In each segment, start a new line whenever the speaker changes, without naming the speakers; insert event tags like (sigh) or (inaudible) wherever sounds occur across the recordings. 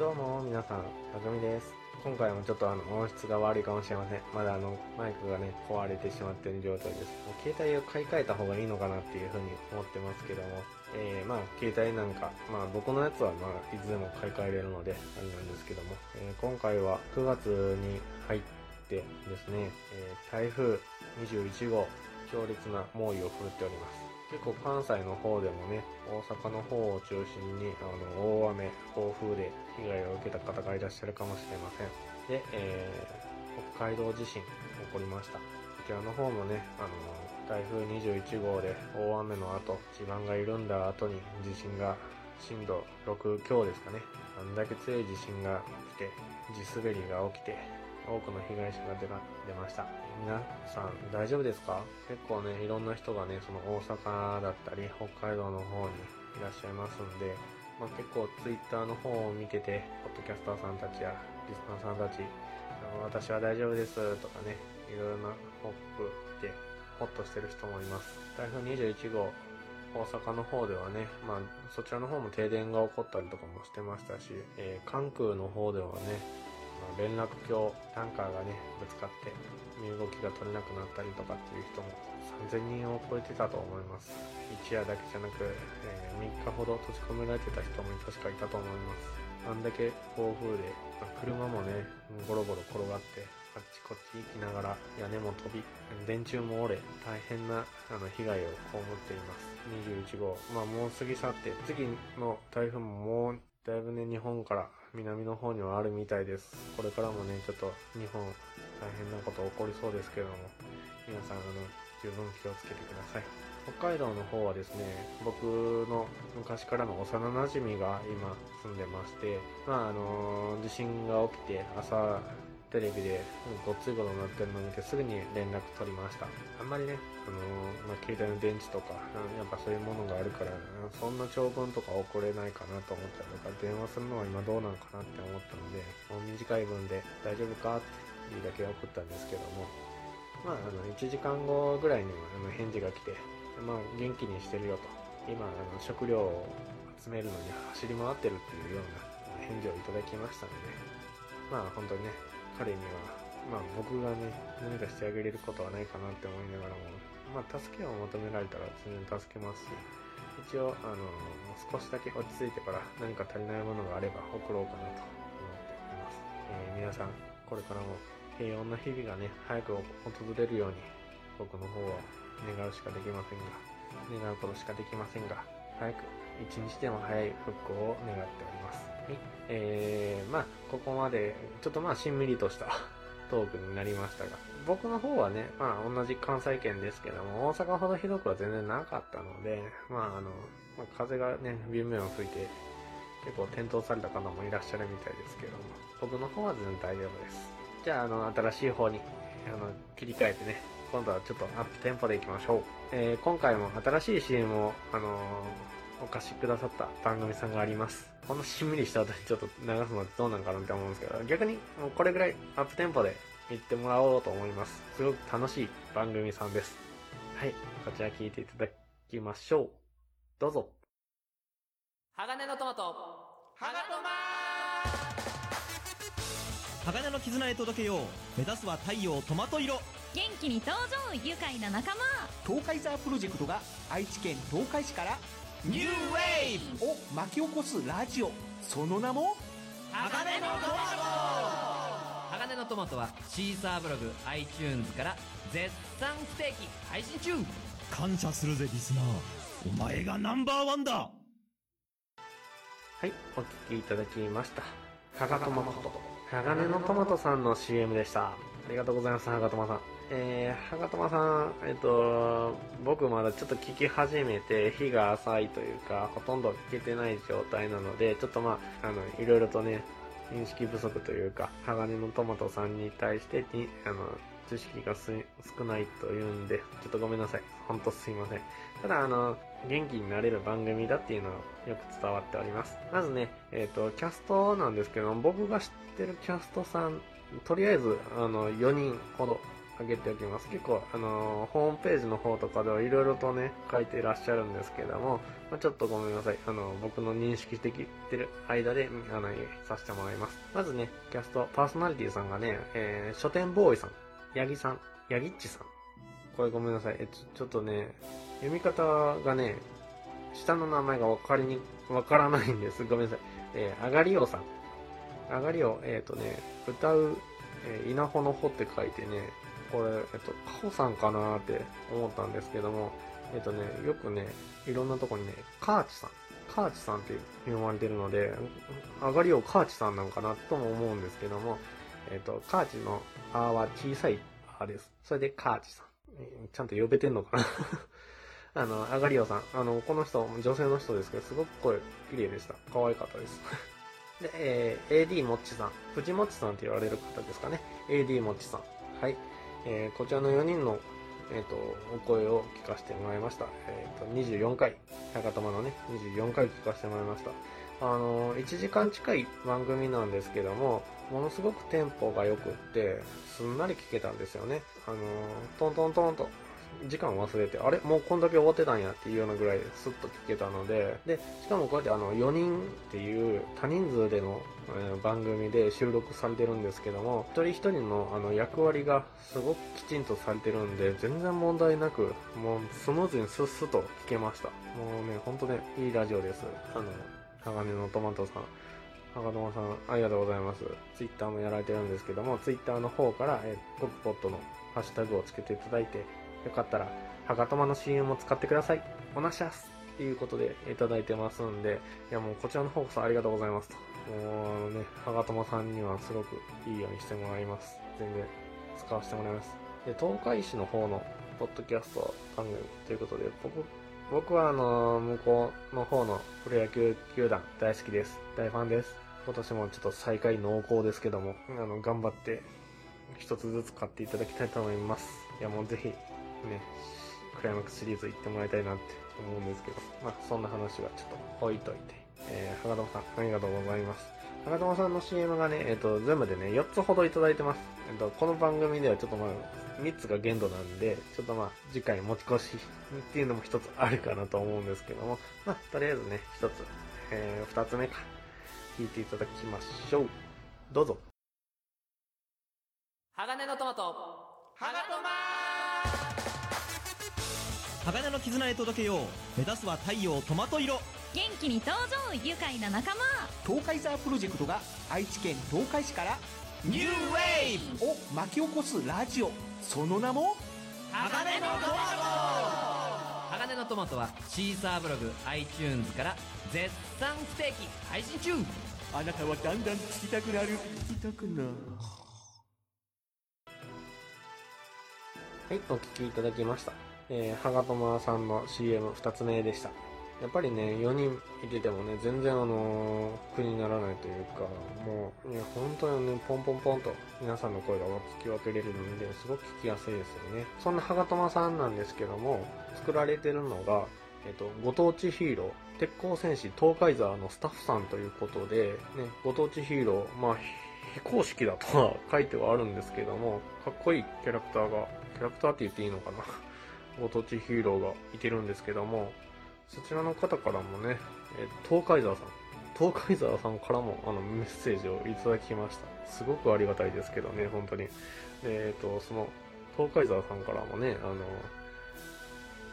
どうも、皆さん、たくみです。今回もちょっとあの、音質が悪いかもしれません。まだあの、マイクがね、壊れてしまっている状態です。もう携帯を買い替えた方がいいのかなっていうふうに思ってますけども、えー、まあ、携帯なんか、まあ、僕のやつはまあ、いつでも買い替えれるので、あれなんですけども、えー今回は9月に入ってですね、えー台風21号、強烈な猛威を振るっております。結構関西の方でもね、大阪の方を中心に、あの、大雨、暴風で被害を受けた方がいらっしゃるかもしれません。で、えー、北海道地震起こりました。こちらの方もね、あの、台風21号で大雨の後、地盤が緩んだ後に地震が震度6強ですかね。あんだけ強い地震が来て、地滑りが起きて、多くの被害者が出ま出ました。皆さん大丈夫ですか？結構ね、いろんな人がね、その大阪だったり、北海道の方にいらっしゃいますんで、まあ、結構ツイッターの方を見てて、ポッドキャスターさんたちやリスナーさんたち、私は大丈夫ですとかね、いろいろなホップでホッとしてる人もいます。台風21号、大阪の方ではね、まあ、そちらの方も停電が起こったりとかもしてましたし、えー関空の方ではね、連絡橋、タンカーがね、ぶつかって、身動きが取れなくなったりとかっていう人も3000人を超えてたと思います。一夜だけじゃなく、え3日ほど閉じ込められてた人も確かいたと思います。あんだけ暴風で、まあ車もね、ゴロゴロ転がって、あっちこっち行きながら屋根も飛び、電柱も折れ、大変なあの被害を被っています。21号。まあもう過ぎ去って、次の台風ももうだいぶね、日本から南の方にはあるみたいです。これからもね、ちょっと日本大変なこと起こりそうですけども、皆さんあの、十分気をつけてください。北海道の方はですね、僕の昔からの幼なじみが今住んでまして、まああの、地震が起きて朝テレビでごっついことになってるのを見てすぐに連絡取りました。あんまりね、あのまあ、携帯の電池とか、うんやっぱそういうものがあるから、そんな長文とか送れないかなと思ったりとか、電話するのは今どうなのかなって思ったので、もう短い文で大丈夫かっていうだけ送ったんですけども、まあ、あの、1時間後ぐらいにはあの返事が来て、まあ、元気にしてるよと。今、あの、食料を集めるのに走り回ってるっていうような返事をいただきましたので、まあ、本当にね、彼には、まあ、僕がね、何かしてあげれることはないかなって思いながらも、まあ、助けを求められたら全然助けますし、一応、あの、少しだけ落ち着いてから何か足りないものがあれば送ろうかなと思っています。えー皆さん、これからも平穏な日々がね、早く訪れるように、僕の方は願うしかできませんが、願うことしかできませんが、早く、一日でも早い復興を願っております。えー、まあ、ここまで、ちょっとまあ、しんみりとした (laughs) トークになりましたが、僕の方はね、まあ、同じ関西圏ですけども、大阪ほどひどくは全然なかったので、まあ、あの、まあ、風がね、ビュンビュン吹いて、結構転倒された方もいらっしゃるみたいですけども、僕の方は全然大丈夫です。じゃあ、あの、新しい方に、あの、切り替えてね、今度はちょっとアップテンポでいきましょう。えー、今回も新しい CM を、あのーお貸しくださった番組さんがあります。このしんみりした後にちょっと流すのってどうなんかなって思うんですけど、逆にもうこれぐらいアップテンポで行ってもらおうと思います。すごく楽しい番組さんです。はい、こちら聞いていただきましょう。どうぞ。
鋼のトマトハガト
鋼の絆へ届けよう目指すは太陽トマト色
元気に登場愉快な仲間
東海ザープロジェクトが愛知県東海市から
ニューウェイブ
を巻き起こすラジオ。その名も？
鋼のトマ
鋼のトマトはシーサーブログ iTunes から絶賛不定期配信中。
ト感謝するぜリスナー。お前がナンバーワンだ。
はい、お聞きいただきました。鋼のトマト。さんの CM でした。ありがとうございます、ハガトマさん。えー、ハガトマさん、えっと、僕まだちょっと聞き始めて、日が浅いというか、ほとんど聞けてない状態なので、ちょっとまあ、あの、いろいろとね、認識不足というか、鋼のトマトさんに対してに、あの、知識が少ないというんで、ちょっとごめんなさい。ほんとすいません。ただ、あの、元気になれる番組だっていうのはよく伝わっております。まずね、えっ、と、キャストなんですけど、僕が知ってるキャストさん、とりあえず、あの、4人ほど上げておきます。結構、あのーホームページの方とかではいろいろとね、書いていらっしゃるんですけども、まあ、ちょっとごめんなさい。あの、僕の認識できてる間で、あの、させてもらいます。まずね、キャスト、パーソナリティさんがね、えー、書店ボーイさん、ヤギさん、ヤギッチさん。これごめんなさい。えちょちょっとね、読み方がね、下の名前がわかりに、わからないんです。ごめんなさい。えー、あがりおさん。あがりを、えっ、とね、歌う、えー稲穂の穂って書いてね、これ、えっ、と、かほさんかなって思ったんですけども、えっ、とね、よくね、いろんなとこにね、カーチさん、カーチさんって読まれてるので、あがりをカーチさんなんかなとも思うんですけども、えっ、と、カーチのあは小さいあです。それでカーチさん。ちゃんと呼べてんのかな (laughs) あの、あがりおさん。あの、この人、女性の人ですけど、すごく声綺麗でした。可愛かったです。(laughs) で、えー AD もっちさん。藤もっちさんって言われる方ですかね。AD もっちさん。はい。えーこちらの4人の、えっ、と、お声を聞かせてもらいました。えっ、と、24回。高玉のね、24回聞かせてもらいました。あの、1時間近い番組なんですけども、ものすごくテンポが良くって、すんなり聞けたんですよね。あの、トントントンと、時間忘れて、あれ？もうこんだけ終わってたんやっていうようなぐらいスッと聞けたので、で、しかもこうやってあの、4人っていう多人数での、えー番組で収録されてるんですけども、一人一人のあの役割がすごくきちんとされてるんで、全然問題なく、もうスムーズにスッスッと聞けました。もうね、ほんとね、いいラジオです。あの、鋼のトマトさん。赤友さん、ありがとうございます。ツイッターもやられてるんですけども、ツイッターの方から、えー、ポッポットのハッシュタグをつけていただいて、よかったら、はがとまの CM も使ってください。おなしゃすっていうことでいただいてますんで、いやもうこちらの方こそありがとうございますと。もうね、はがとまさんにはすごくいいようにしてもらいます。全然使わせてもらいます。で、東海市の方のポッドキャスト番組ということで、僕、僕はあの向こうの方のプロ野球球団大好きです。大ファンです。今年もちょっと最下位濃厚ですけども、あの、頑張って一つずつ買っていただきたいと思います。いやもうぜひ、ね、クライマックスシリーズ行ってもらいたいなって思うんですけど、まあそんな話はちょっと置いといて、えー、はがともさん、ありがとうございます。はがともさんの CM がね、えっ、と、全部でね、4つほどいただいてます。えっ、と、この番組ではちょっとまあ、3つが限度なんで、ちょっとまあ、次回持ち越しっていうのも一つあるかなと思うんですけども、まあ、とりあえずね、一つ、えー、二つ目か、聞いていただきましょう。どうぞ。
鋼のトマト
はがとま
鋼の絆へ届けよう。目指すは太陽トマト色。
元気に登場愉快な仲間。
東海ザープロジェクトが愛知県東海市から
ニューウェイブ。
を巻き起こすラジオ。その名も
鋼のトマ
鋼のトマトはシーサーブログ iTunes から絶賛不定期配信中。
あなたはだんだん聞きたくなる。聞きたくなる。
はい、お聞きいただきました。えー、はがさんの CM2 つ目でした。やっぱりね、4人いててもね、全然あのー苦にならないというか、もう、ね、本当にね、ポンポンポンと皆さんの声が聞き分けれるので、すごく聞きやすいですよね。そんなはがとまさんなんですけども、作られてるのが、えっと、ご当地ヒーロー、鉄鋼戦士東海沢のスタッフさんということで、ね、ご当地ヒーロー、まあ、非公式だとは書いてはあるんですけども、かっこいいキャラクターが、キャラクターって言っていいのかなご当地ヒーローがいてるんですけども、そちらの方からもね、えー東海沢さん、東海沢さんからもあのメッセージをいただきました。すごくありがたいですけどね、本当に。えっ、と、その、東海沢さんからもね、あの、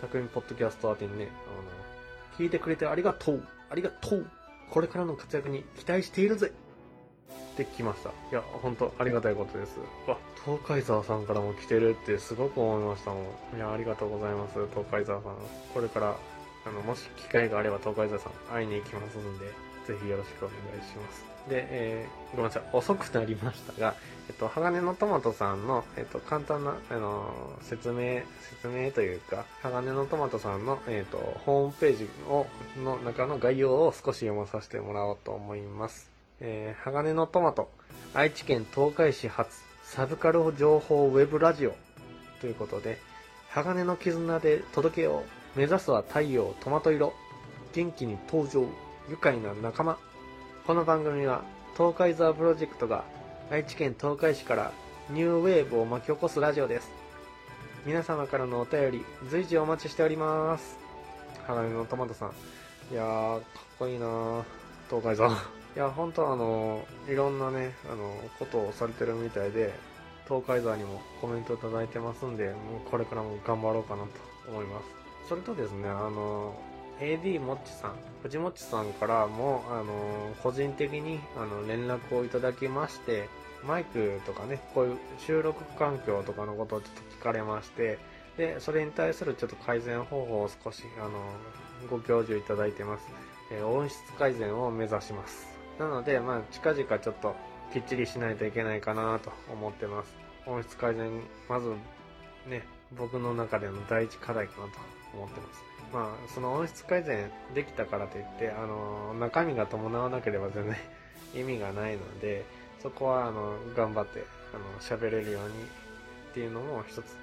匠ポッドキャスト宛てにね、あの、聞いてくれてありがとうありがとうこれからの活躍に期待しているぜって来ました。いや、本当ありがたいことです。わ、東海沢さんからも来てるってすごく思いましたもん。いや、ありがとうございます、東海沢さん。これから、あの、もし機会があれば東海沢さん会いに行きますので、ぜひよろしくお願いします。で、えー、ごめんなさい、遅くなりましたが、えっと、鋼のトマトさんの、えっと、簡単な、あのー説明、説明というか、鋼のトマトさんの、えっと、ホームページを、の中の概要を少し読まさせてもらおうと思います。えー、鋼のトマト、愛知県東海市発、サブカル情報ウェブラジオということで、鋼の絆で届けよう、目指すは太陽トマト色、元気に登場、愉快な仲間。この番組は、東海ザープロジェクトが愛知県東海市からニューウェーブを巻き起こすラジオです。皆様からのお便り、随時お待ちしております。鋼のトマトさん。いやー、かっこいいなー東海座。いや、本当あの、いろんなね、あの、ことをされてるみたいで、東海座にもコメントいただいてますんで、もうこれからも頑張ろうかなと思います。それとですね、あの、AD もっちさん、藤もっちさんからも、あの、個人的に、あの、連絡をいただきまして、マイクとかね、こういう収録環境とかのことをちょっと聞かれまして、で、それに対するちょっと改善方法を少し、あの、ご教授いただいてます。え音質改善を目指します。なので、まあ、近々ちょっときっちりしないといけないかなと思ってます。音質改善、まず、ね、僕の中での第一課題かなと思ってます。まあ、その音質改善できたからといって、あの、中身が伴わなければ全然 (laughs) 意味がないので、そこは、あの、頑張って、あの、喋れるようにっていうのも一つ、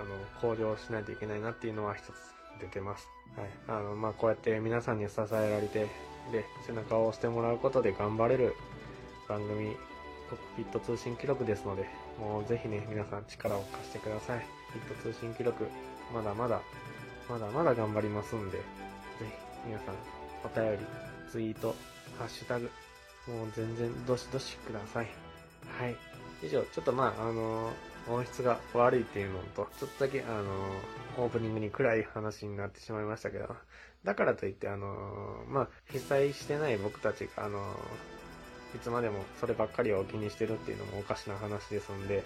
あの、向上しないといけないなっていうのは一つ出てます。はい。あの、まあ、こうやって皆さんに支えられて、で、背中を押してもらうことで頑張れる番組、コックピット通信記録ですので、もうぜひね、皆さん力を貸してください。ピット通信記録、まだまだ、まだまだ頑張りますんで、ぜひ皆さん、お便り、ツイート、ハッシュタグ、もう全然どしどしください。はい。以上、ちょっとまあ、あの音質が悪いっていうのと、ちょっとだけ、あのオープニングに暗い話になってしまいましたけど、だからといって、あのまあ、被災してない僕たちが、あのいつまでもそればっかりを気にしてるっていうのもおかしな話ですんで、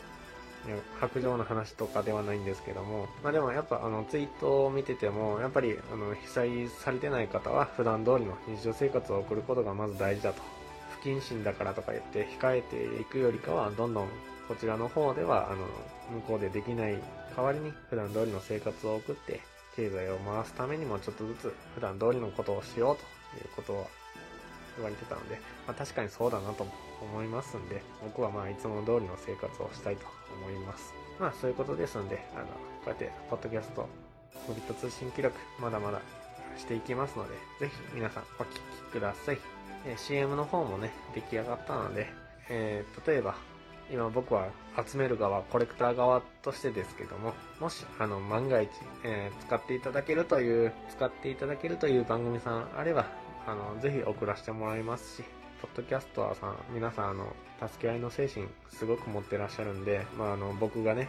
白状の話とかではないんですけども、まあでもやっぱあのツイートを見てても、やっぱりあの被災されてない方は普段通りの日常生活を送ることがまず大事だと。不謹慎だからとか言って控えていくよりかは、どんどんこちらの方では、あの、向こうでできない代わりに普段通りの生活を送って、経済を回すためにもちょっとずつ普段通りのことをしようということを言われてたので、まあ確かにそうだなと思いますんで、僕はまあいつも通りの生活をしたいと思います。まあそういうことですんで、あの、こうやって、ポッドキャスト、モビット通信記録、まだまだしていきますので、ぜひ皆さんお聞きください。え CM の方もね、出来上がったので、えー例えば、今僕は集める側、コレクター側としてですけども、もし、あの、万が一、えー使っていただけるという、使っていただけるという番組さんあれば、あの、ぜひ送らせてもらいますし、ポッドキャストはさん、皆さん、あの、助け合いの精神、すごく持ってらっしゃるんで、まあ、あの、僕がね、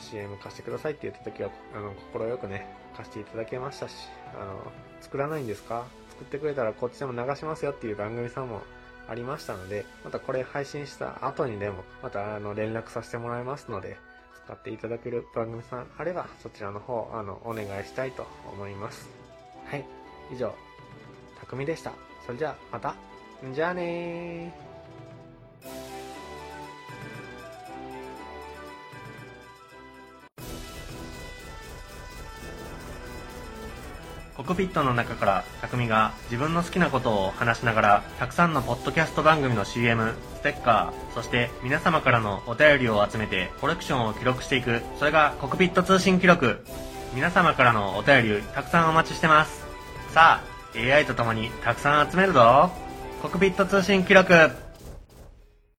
CM 貸してくださいって言った時は、あの、心よくね、貸していただけましたし、あの、作らないんですか？作ってくれたらこっちでも流しますよっていう番組さんもありましたので、またこれ配信した後にでも、またあの、連絡させてもらいますので、使っていただける番組さんあれば、そちらの方、あの、お願いしたいと思います。はい。以上、たくみでした。それじゃあ、また。じゃあねー。コクピットの中から匠が自分の好きなことを話しながらたくさんのポッドキャスト番組の CM、ステッカー、そして皆様からのお便りを集めてコレクションを記録していく、それがコクピット通信記録。皆様からのお便りたくさんお待ちしてます。さあ、AI と共にたくさん集めるぞ。コクピット通信記録。